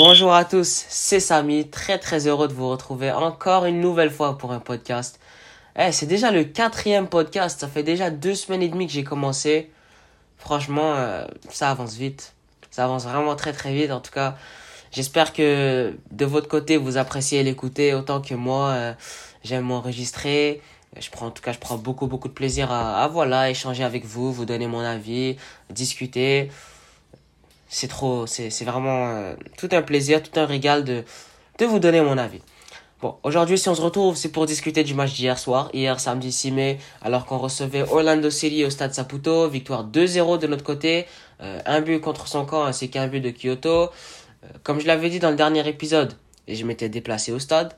Bonjour à tous, c'est Samy, très très heureux de vous retrouver encore une nouvelle fois pour un podcast. Eh, c'est déjà le quatrième podcast, ça fait déjà deux semaines et demie que j'ai commencé. Franchement, euh, ça avance vite, ça avance vraiment très très vite. En tout cas, j'espère que de votre côté vous appréciez l'écouter autant que moi. euh, J'aime m'enregistrer. Je prends, en tout cas, je prends beaucoup beaucoup de plaisir à, échanger avec vous, vous donner mon avis, discuter c'est trop, c'est, vraiment euh, tout un plaisir, tout un régal de, de vous donner mon avis. Bon, aujourd'hui, si on se retrouve, c'est pour discuter du match d'hier soir, hier samedi 6 mai, alors qu'on recevait Orlando City au stade Saputo, victoire 2-0 de notre côté, euh, un but contre son camp ainsi qu'un but de Kyoto. Euh, comme je l'avais dit dans le dernier épisode, et je m'étais déplacé au stade,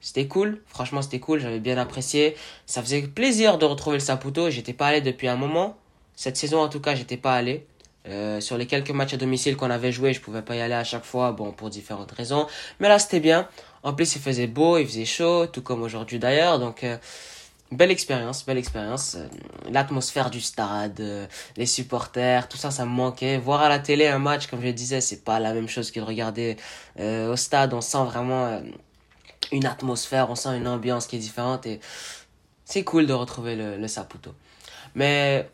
c'était cool, franchement c'était cool, j'avais bien apprécié. Ça faisait plaisir de retrouver le Saputo, j'étais pas allé depuis un moment. Cette saison en tout cas, j'étais pas allé. Euh, sur les quelques matchs à domicile qu'on avait joué, je pouvais pas y aller à chaque fois, bon, pour différentes raisons. Mais là, c'était bien. En plus, il faisait beau, il faisait chaud, tout comme aujourd'hui d'ailleurs. Donc, euh, belle expérience, belle expérience. Euh, L'atmosphère du stade, euh, les supporters, tout ça, ça me manquait. Voir à la télé un match, comme je le disais, c'est pas la même chose que de regarder au stade. On sent vraiment une atmosphère, on sent une ambiance qui est différente et c'est cool de retrouver le, le Saputo. Mais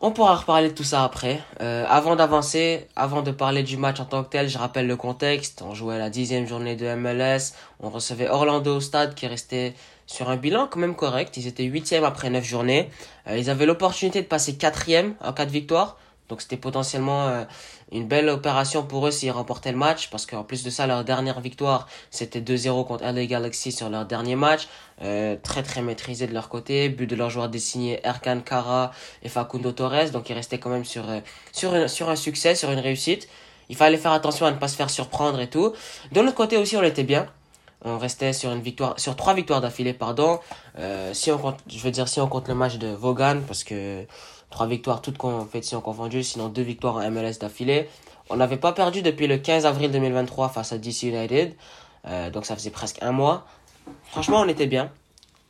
on pourra reparler de tout ça après. Euh, avant d'avancer, avant de parler du match en tant que tel, je rappelle le contexte. On jouait la dixième journée de MLS. On recevait Orlando au stade qui restait sur un bilan quand même correct. Ils étaient huitièmes après neuf journées. Euh, ils avaient l'opportunité de passer quatrième en cas de victoire. Donc c'était potentiellement euh, une belle opération pour eux s'ils remportaient le match. Parce qu'en plus de ça, leur dernière victoire, c'était 2-0 contre LA Galaxy sur leur dernier match. Euh, très très maîtrisé de leur côté. But de leur joueur désigné Erkan Kara et Facundo Torres. Donc ils restaient quand même sur, euh, sur, sur un succès, sur une réussite. Il fallait faire attention à ne pas se faire surprendre et tout. De l'autre côté aussi, on était bien. On restait sur une victoire, sur trois victoires d'affilée, pardon. Euh, si on compte, je veux dire si on compte le match de Vaughan, parce que trois victoires toutes compétitions confondues, sinon deux victoires en MLS d'affilée. On n'avait pas perdu depuis le 15 avril 2023 face à DC United, euh, donc ça faisait presque un mois. Franchement, on était bien.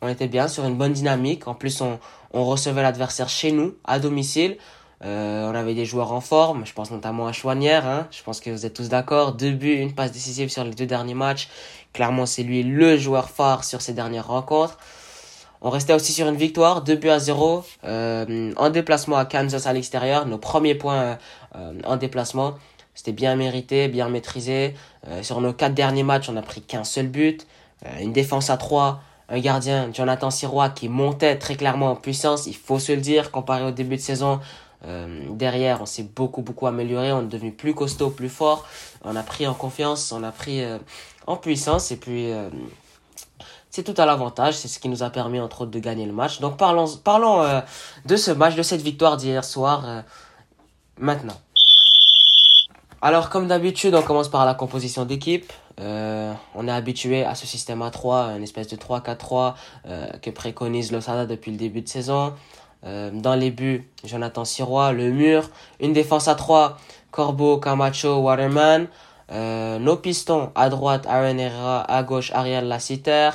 On était bien sur une bonne dynamique. En plus, on, on recevait l'adversaire chez nous, à domicile. Euh, on avait des joueurs en forme, je pense notamment à Chouanière, hein. je pense que vous êtes tous d'accord. Deux buts, une passe décisive sur les deux derniers matchs. Clairement, c'est lui le joueur phare sur ces dernières rencontres. On restait aussi sur une victoire, 2 buts à 0, euh, en déplacement à Kansas à l'extérieur, nos premiers points euh, en déplacement. C'était bien mérité, bien maîtrisé. Euh, sur nos quatre derniers matchs, on n'a pris qu'un seul but. Une défense à 3, un gardien, Jonathan Sirois, qui montait très clairement en puissance, il faut se le dire, comparé au début de saison. Derrière, on s'est beaucoup, beaucoup amélioré, on est devenu plus costaud, plus fort. On a pris en confiance, on a pris en puissance et puis c'est tout à l'avantage. C'est ce qui nous a permis, entre autres, de gagner le match. Donc parlons, parlons euh, de ce match, de cette victoire d'hier soir euh, maintenant. Alors, comme d'habitude, on commence par la composition d'équipe. Euh, on est habitué à ce système à 3, une espèce de 3-4-3 euh, que préconise Losada depuis le début de saison. Dans les buts, Jonathan Sirois, le mur, une défense à 3, Corbeau, Camacho, Waterman. Nos pistons, à droite, Aaron Herrera, à gauche, Ariel Lassiter.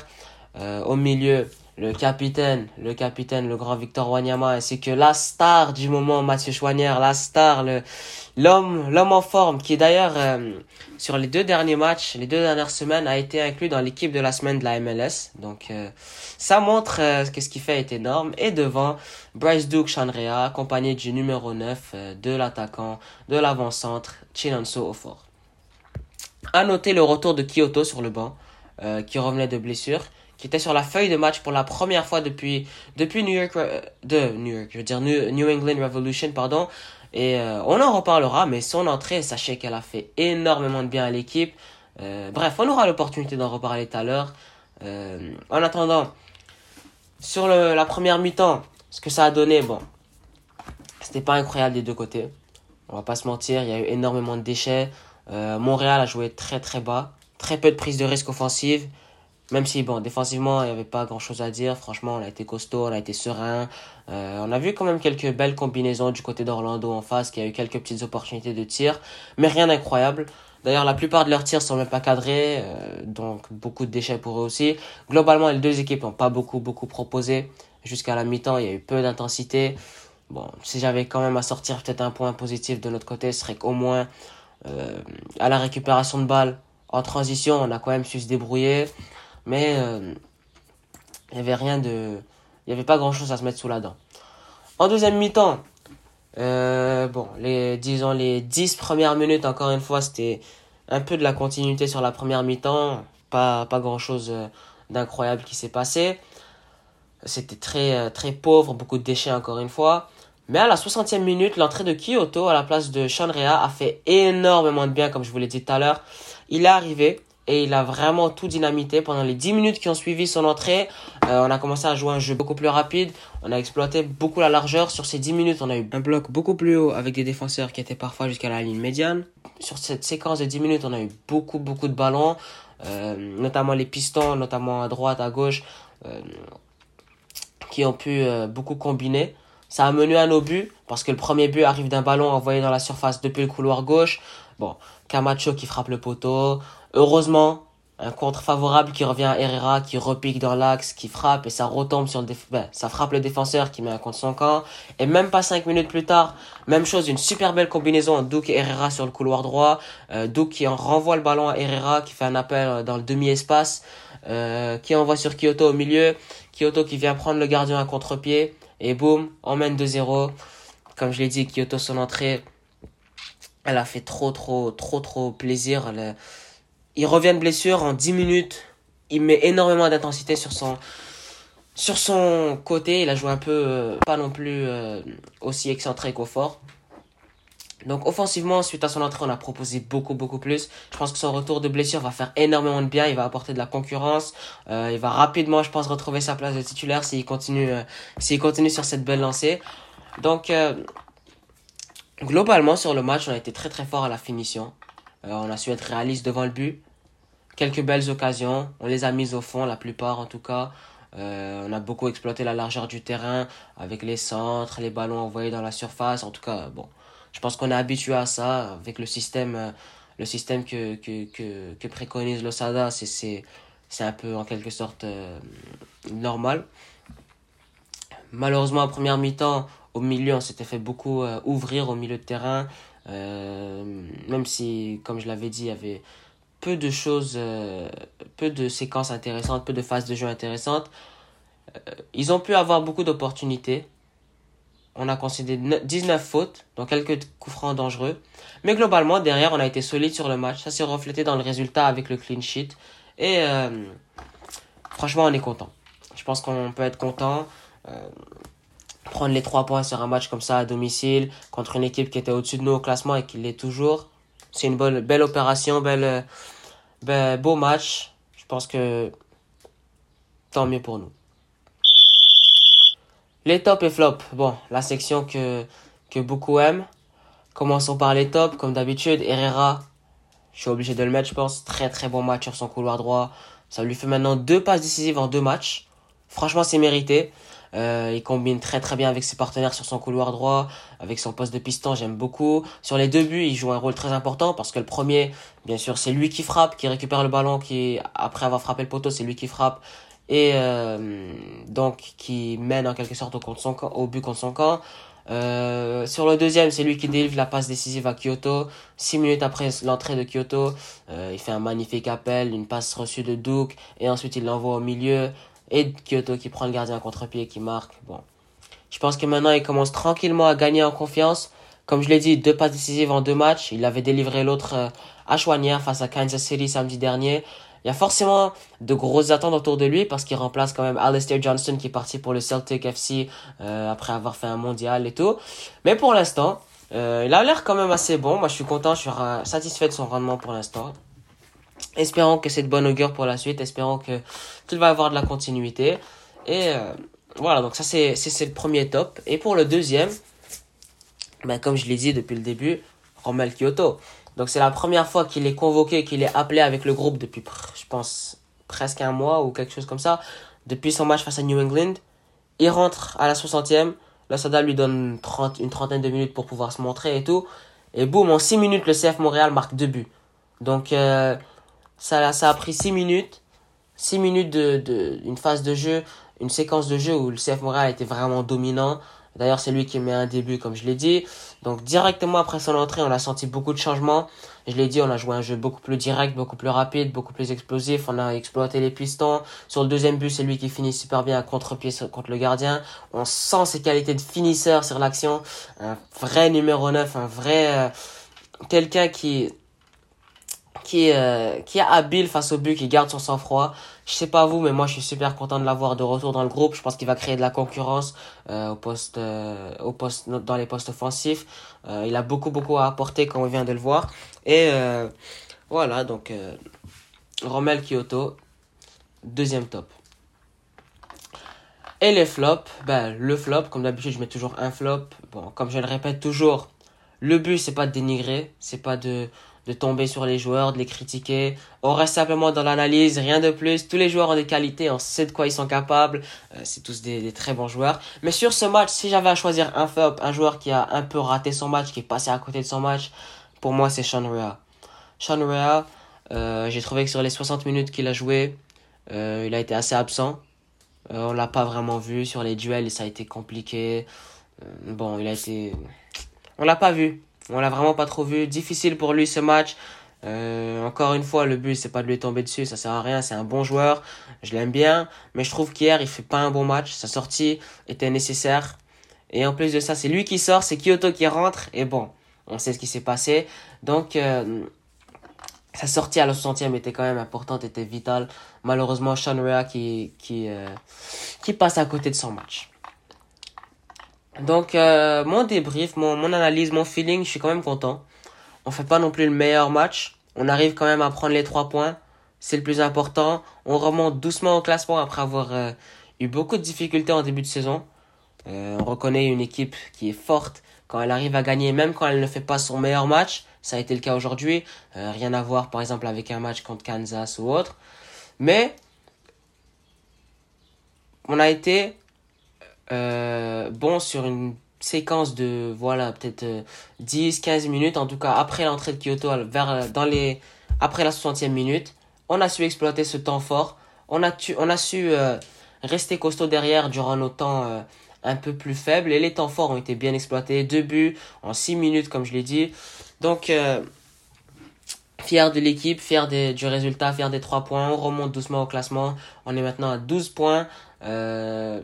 Euh, au milieu, le capitaine, le capitaine, le grand Victor Wanyama, ainsi que la star du moment, Mathieu Chouanière, la star, le, l'homme, l'homme en forme, qui d'ailleurs, euh, sur les deux derniers matchs, les deux dernières semaines, a été inclus dans l'équipe de la semaine de la MLS. Donc, euh, ça montre euh, que ce qu'il fait est énorme. Et devant, Bryce Duke Chanrea, accompagné du numéro 9, euh, de l'attaquant, de l'avant-centre, Chinonso Ofor. À noter le retour de Kyoto sur le banc, euh, qui revenait de blessure, qui était sur la feuille de match pour la première fois depuis, depuis New York, euh, de New York, je veux dire New, New England Revolution, pardon. Et euh, on en reparlera, mais son entrée, sachez qu'elle a fait énormément de bien à l'équipe. Euh, bref, on aura l'opportunité d'en reparler tout à l'heure. Euh, en attendant, sur le, la première mi-temps, ce que ça a donné, bon, c'était pas incroyable des deux côtés. On va pas se mentir, il y a eu énormément de déchets. Euh, Montréal a joué très très bas, très peu de prise de risque offensive. Même si, bon, défensivement, il n'y avait pas grand chose à dire. Franchement, on a été costaud, on a été serein. Euh, on a vu quand même quelques belles combinaisons du côté d'Orlando en face, qui a eu quelques petites opportunités de tir, mais rien d'incroyable. D'ailleurs, la plupart de leurs tirs sont même pas cadrés, euh, donc beaucoup de déchets pour eux aussi. Globalement, les deux équipes n'ont pas beaucoup, beaucoup proposé. Jusqu'à la mi-temps, il y a eu peu d'intensité. Bon, si j'avais quand même à sortir peut-être un point positif de notre côté, ce serait qu'au moins euh, à la récupération de balles en transition, on a quand même su se débrouiller. Mais euh, il n'y avait rien de. Il n'y avait pas grand chose à se mettre sous la dent. En deuxième mi-temps, euh, bon, les, disons les 10 premières minutes, encore une fois, c'était un peu de la continuité sur la première mi-temps. Pas, grand chose euh, d'incroyable qui s'est passé. C'était très, très pauvre, beaucoup de déchets encore une fois. Mais à la 60e minute, l'entrée de Kyoto à la place de Shanrea a fait énormément de bien, comme je vous l'ai dit tout à l'heure. Il est arrivé et il a vraiment tout dynamité pendant les 10 minutes qui ont suivi son entrée. Euh, on a commencé à jouer un jeu beaucoup plus rapide. On a exploité beaucoup la largeur. Sur ces 10 minutes, on a eu un bloc beaucoup plus haut avec des défenseurs qui étaient parfois jusqu'à la ligne médiane. Sur cette séquence de 10 minutes, on a eu beaucoup, beaucoup de ballons, euh, notamment les pistons, notamment à droite, à gauche, euh, qui ont pu beaucoup combiner. Ça a mené à nos buts, parce que le premier but arrive d'un ballon envoyé dans la surface depuis le couloir gauche. Bon, Camacho qui frappe le poteau. Heureusement, un contre favorable qui revient à Herrera, qui repique dans l'axe, qui frappe et ça retombe sur le ben, ça frappe le défenseur qui met un contre son camp. Et même pas 5 minutes plus tard, même chose, une super belle combinaison Douk et Herrera sur le couloir droit. Euh, Douk qui renvoie le ballon à Herrera, qui fait un appel dans le demi-espace, euh, qui envoie sur Kyoto au milieu. Kyoto qui vient prendre le gardien à contre-pied. Et boum, on mène 2-0. Comme je l'ai dit, Kyoto, son entrée, elle a fait trop, trop, trop, trop plaisir. Il revient de blessure en 10 minutes. Il met énormément d'intensité sur son, sur son côté. Il a joué un peu, euh, pas non plus euh, aussi excentré qu'au fort. Donc offensivement, suite à son entrée, on a proposé beaucoup, beaucoup plus. Je pense que son retour de blessure va faire énormément de bien. Il va apporter de la concurrence. Euh, il va rapidement, je pense, retrouver sa place de titulaire s'il continue, s'il continue sur cette belle lancée. Donc globalement sur le match, on a été très très fort à la finition. on a su être réaliste devant le but. Quelques belles occasions. On les a mises au fond, la plupart en tout cas. on a beaucoup exploité la largeur du terrain avec les centres, les ballons envoyés dans la surface. En tout cas, bon je pense qu'on est habitué à ça avec le système, euh, le système que, que, que, que préconise l'Osada. C'est, c'est un peu en quelque sorte euh, normal. Malheureusement, en première mi-temps, au milieu, on s'était fait beaucoup euh, ouvrir au milieu de terrain. même si, comme je l'avais dit, il y avait peu de choses, peu de séquences intéressantes, peu de phases de jeu intéressantes. ils ont pu avoir beaucoup d'opportunités on a concédé 19 fautes, donc quelques coups francs dangereux. Mais globalement, derrière, on a été solide sur le match. Ça s'est reflété dans le résultat avec le clean sheet. Et euh, franchement, on est content. Je pense qu'on peut être content. Prendre les 3 points sur un match comme ça à domicile, contre une équipe qui était au-dessus de nous au classement et qui l'est toujours. C'est une bonne, belle opération, belle, belle, beau match. Je pense que tant mieux pour nous. Les tops et flops. Bon, la section que, que beaucoup aiment. Commençons par les tops, comme d'habitude. Herrera, je suis obligé de le mettre, je pense. Très très bon match sur son couloir droit. Ça lui fait maintenant deux passes décisives en deux matchs. Franchement, c'est mérité. Euh, il combine très très bien avec ses partenaires sur son couloir droit, avec son poste de piston, j'aime beaucoup. Sur les deux buts, il joue un rôle très important parce que le premier, bien sûr, c'est lui qui frappe, qui récupère le ballon, qui après avoir frappé le poteau, c'est lui qui frappe et euh, donc qui mène en quelque sorte au, but contre son camp. Euh, sur le deuxième, c'est lui qui délivre la passe décisive à Kyoto. Six minutes après l'entrée de Kyoto, euh, il fait un magnifique appel, une passe reçue de Duke, et ensuite il l'envoie au milieu. Et Kyoto qui prend le gardien à contre-pied qui marque. Bon. Je pense que maintenant il commence tranquillement à gagner en confiance. Comme je l'ai dit, deux passes décisives en deux matchs. Il avait délivré l'autre euh, à Chouanière face à Kansas City samedi dernier. Il y a forcément de grosses attentes autour de lui parce qu'il remplace quand même Alistair Johnston qui est parti pour le Celtic FC euh, après avoir fait un mondial et tout. Mais pour l'instant, euh, il a l'air quand même assez bon. Moi, je suis content, je suis satisfait de son rendement pour l'instant. Espérons que c'est de bonne augure pour la suite. Espérons que qu'il va avoir de la continuité. Et euh, voilà, donc ça c'est c'est le premier top. Et pour le deuxième, ben, comme je l'ai dit depuis le début, Romel Kyoto. Donc c'est la première fois qu'il est convoqué, qu'il est appelé avec le groupe depuis, je pense, presque un mois ou quelque chose comme ça. Depuis son match face à New England. Il rentre à la 60e. Sada lui donne 30, une trentaine de minutes pour pouvoir se montrer et tout. Et boum, en 6 minutes, le CF Montréal marque deux buts. Donc euh, ça, ça a pris 6 minutes. 6 minutes de, de, phase de jeu, une séquence de jeu où le CF Montréal était vraiment dominant. D'ailleurs, c'est lui qui met un début, comme je l'ai dit. Donc, directement après son entrée, on a senti beaucoup de changements. Je l'ai dit, on a joué un jeu beaucoup plus direct, beaucoup plus rapide, beaucoup plus explosif. On a exploité les pistons. Sur le deuxième but, c'est lui qui finit super bien à contre-pied contre le gardien. On sent ses qualités de finisseur sur l'action. Un vrai numéro 9, un vrai... Euh, quelqu'un qui qui, euh, qui est habile face au but, qui garde son sang-froid. Je sais pas vous, mais moi je suis super content de l'avoir de retour dans le groupe. Je pense qu'il va créer de la concurrence euh, au poste, euh, dans les postes offensifs. Il a beaucoup beaucoup à apporter quand on vient de le voir. Et voilà, donc Romel Kyoto, deuxième top. Et les flops, ben le flop, comme d'habitude je mets toujours un flop. Bon, comme je le répète toujours, le but c'est pas de dénigrer, c'est pas de de tomber sur les joueurs, de les critiquer. On reste simplement dans l'analyse, rien de plus. Tous les joueurs ont des qualités, on sait de quoi ils sont capables. Euh, c'est tous des, très bons joueurs. Mais sur ce match, si j'avais à choisir un flop, un joueur qui a un peu raté son match, qui est passé à côté de son match, pour moi c'est Sean Rea. Sean Rea, euh, j'ai trouvé que sur les 60 minutes qu'il a joué, euh, il a été assez absent. On l'a pas vraiment vu sur les duels, ça a été compliqué. Bon, il a été... On l'a pas vu. On l'a vraiment pas trop vu. Difficile pour lui ce match. Euh, encore une fois, le but c'est pas de lui tomber dessus, ça sert à rien. C'est un bon joueur, je l'aime bien, mais je trouve qu'hier il fait pas un bon match. Sa sortie était nécessaire. Et en plus de ça, c'est lui qui sort, c'est Kyoto qui rentre. Et bon, on sait ce qui s'est passé. Donc, euh, sa sortie à la 60e était quand même importante, était vitale. Malheureusement, Sean Rea qui, qui, euh, qui passe à côté de son match. Donc, euh, mon débrief, mon, mon analyse, mon feeling, je suis quand même content. On fait pas non plus le meilleur match. On arrive quand même à prendre les trois points. C'est le plus important. On remonte doucement au classement après avoir euh, eu beaucoup de difficultés en début de saison. Euh, on reconnaît une équipe qui est forte quand elle arrive à gagner, même quand elle ne fait pas son meilleur match. Ça a été le cas aujourd'hui. Euh, rien à voir, par exemple, avec un match contre Kansas ou autre. Mais on a été euh, bon sur une séquence de voilà peut-être 10 15 minutes en tout cas après l'entrée de Kyoto vers dans les après la 60e minute on a su exploiter ce temps fort. On a su euh, rester costaud derrière durant nos temps euh, un peu plus faibles. Et les temps forts ont été bien exploités. Deux buts en 6 minutes comme je l'ai dit. Donc euh, fier de l'équipe fier du résultat fier des 3 points. On remonte doucement au classement. On est maintenant à 12 points. Euh,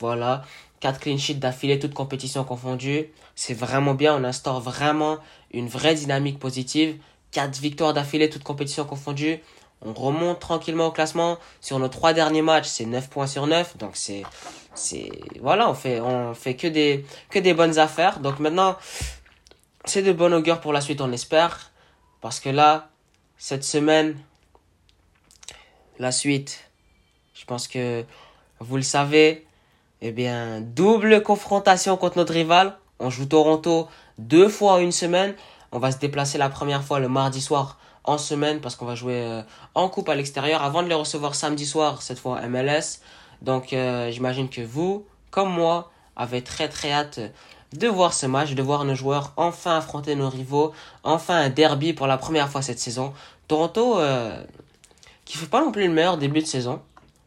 voilà. 4 clean sheets d'affilée, toutes compétitions confondues. C'est vraiment bien. On instaure vraiment une vraie dynamique positive. 4 victoires d'affilée, toutes compétitions confondues. On remonte tranquillement au classement. Sur nos 3 derniers matchs, c'est 9 points sur 9. Donc c'est, voilà, on fait, on fait que des, que des bonnes affaires. Donc maintenant, c'est de bon augure pour la suite, on espère. Parce que là, cette semaine, la suite, je pense que vous le savez, eh bien, double confrontation contre notre rival. On joue Toronto deux fois une semaine. On va se déplacer la première fois le mardi soir en semaine parce qu'on va jouer euh, en coupe à l'extérieur avant de les recevoir samedi soir, cette fois MLS. Donc, euh, j'imagine que vous, comme moi, avez très très hâte de voir ce match, de voir nos joueurs enfin affronter nos rivaux, enfin un derby pour la première fois cette saison. Toronto, euh, qui fait pas non plus le meilleur début de saison.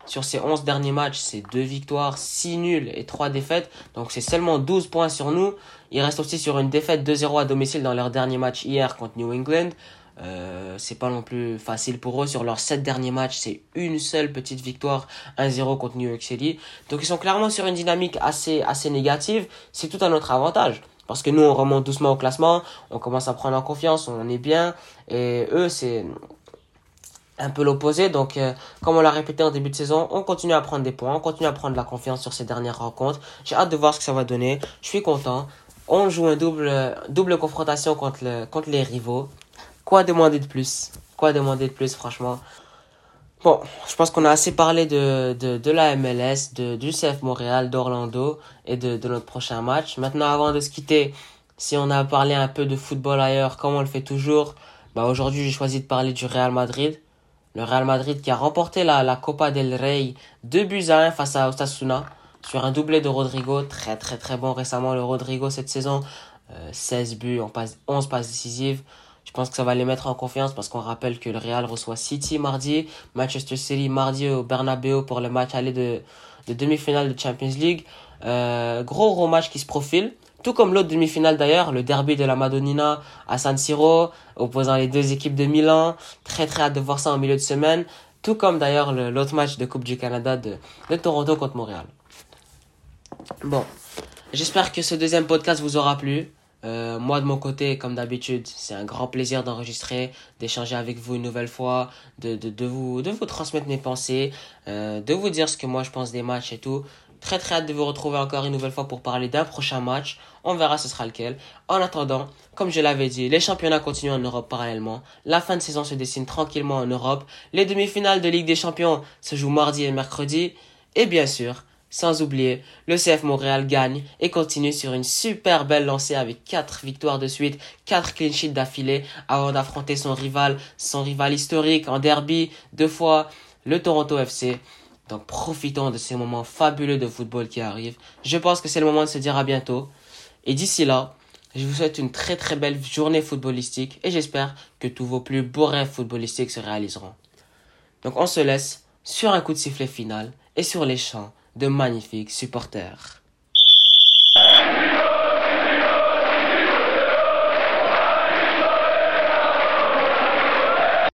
Sur ces 11 derniers matchs, c'est 2 victoires, 6 nuls et 3 défaites. Donc c'est seulement 12 points sur nous. Ils restent aussi sur une défaite 2-0 à domicile dans leur dernier match hier contre New England. Euh, c'est pas non plus facile pour eux. Sur leurs 7 derniers matchs, c'est une seule petite victoire, 1-0 contre New York City. Donc ils sont clairement sur une dynamique assez, assez négative. C'est tout à notre avantage. Parce que nous, on remonte doucement au classement, on commence à prendre en confiance, on est bien. Et eux, c'est un peu l'opposé. Donc, euh, comme on l'a répété en début de saison, on continue à prendre des points, on continue à prendre la confiance sur ces dernières rencontres. J'ai hâte de voir ce que ça va donner. Je suis content. On joue un double, double confrontation contre, le, contre les rivaux. Quoi demander de plus? Quoi demander de plus, franchement? Bon, je pense qu'on a assez parlé de, de, de la MLS, de, du CF Montréal, d'Orlando et de, de notre prochain match. Maintenant, avant de se quitter, si on a parlé un peu de football ailleurs, comme on le fait toujours, bah aujourd'hui j'ai choisi de parler du Real Madrid. Le Real Madrid qui a remporté la, la Copa del Rey 2 buts à 1 face à Osasuna sur un doublé de Rodrigo. Très très très bon récemment le Rodrigo cette saison. Euh, 16 buts, en passe, 11 passes décisives. Je pense que ça va les mettre en confiance parce qu'on rappelle que le Real reçoit City mardi, Manchester City mardi au Bernabeu pour le match aller de, de demi-finale de Champions League. Euh, gros gros match qui se profile. Tout comme l'autre demi-finale d'ailleurs, le derby de la Madonnina à San Siro, opposant les deux équipes de Milan. Très très hâte de voir ça en milieu de semaine. Tout comme d'ailleurs l'autre match de Coupe du Canada de, Toronto contre Montréal. Bon, j'espère que ce deuxième podcast vous aura plu. Euh, moi de mon côté, comme d'habitude, c'est un grand plaisir d'enregistrer, d'échanger avec vous une nouvelle fois, de, vous, de vous transmettre mes pensées, euh, de vous dire ce que moi je pense des matchs et tout. Très très hâte de vous retrouver encore une nouvelle fois pour parler d'un prochain match. On verra ce sera lequel. En attendant, comme je l'avais dit, les championnats continuent en Europe parallèlement. La fin de saison se dessine tranquillement en Europe. Les demi-finales de Ligue des Champions se jouent mardi et mercredi. Et bien sûr, sans oublier, le CF Montréal gagne et continue sur une super belle lancée avec 4 victoires de suite, 4 clean sheets d'affilée avant d'affronter son rival, son rival historique en derby deux fois, le Toronto FC. Donc profitons de ces moments fabuleux de football qui arrivent. Je pense que c'est le moment de se dire à bientôt. Et d'ici là, je vous souhaite une très très belle journée footballistique et j'espère que tous vos plus beaux rêves footballistiques se réaliseront. Donc on se laisse sur un coup de sifflet final et sur les champs de magnifiques supporters.